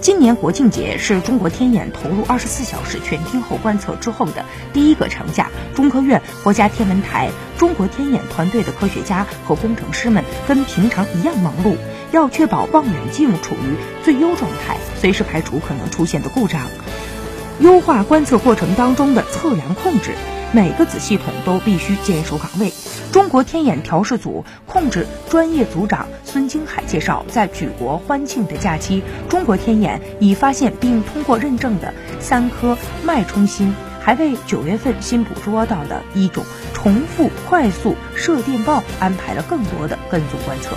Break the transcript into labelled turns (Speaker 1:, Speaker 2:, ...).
Speaker 1: 今年国庆节是中国天眼投入二十四小时全天候观测之后的第一个长假。中科院、国家天文台、中国天眼团队的科学家和工程师们跟平常一样忙碌，要确保望远镜处于最优状态，随时排除可能出现的故障，优化观测过程当中的测量控制。每个子系统都必须坚守岗位。中国天眼调试组控制专业组长孙京海介绍，在举国欢庆的假期，中国天眼已发现并通过认证的三颗脉冲星，还为九月份新捕捉到的一种重复快速射电暴安排了更多的跟踪观测。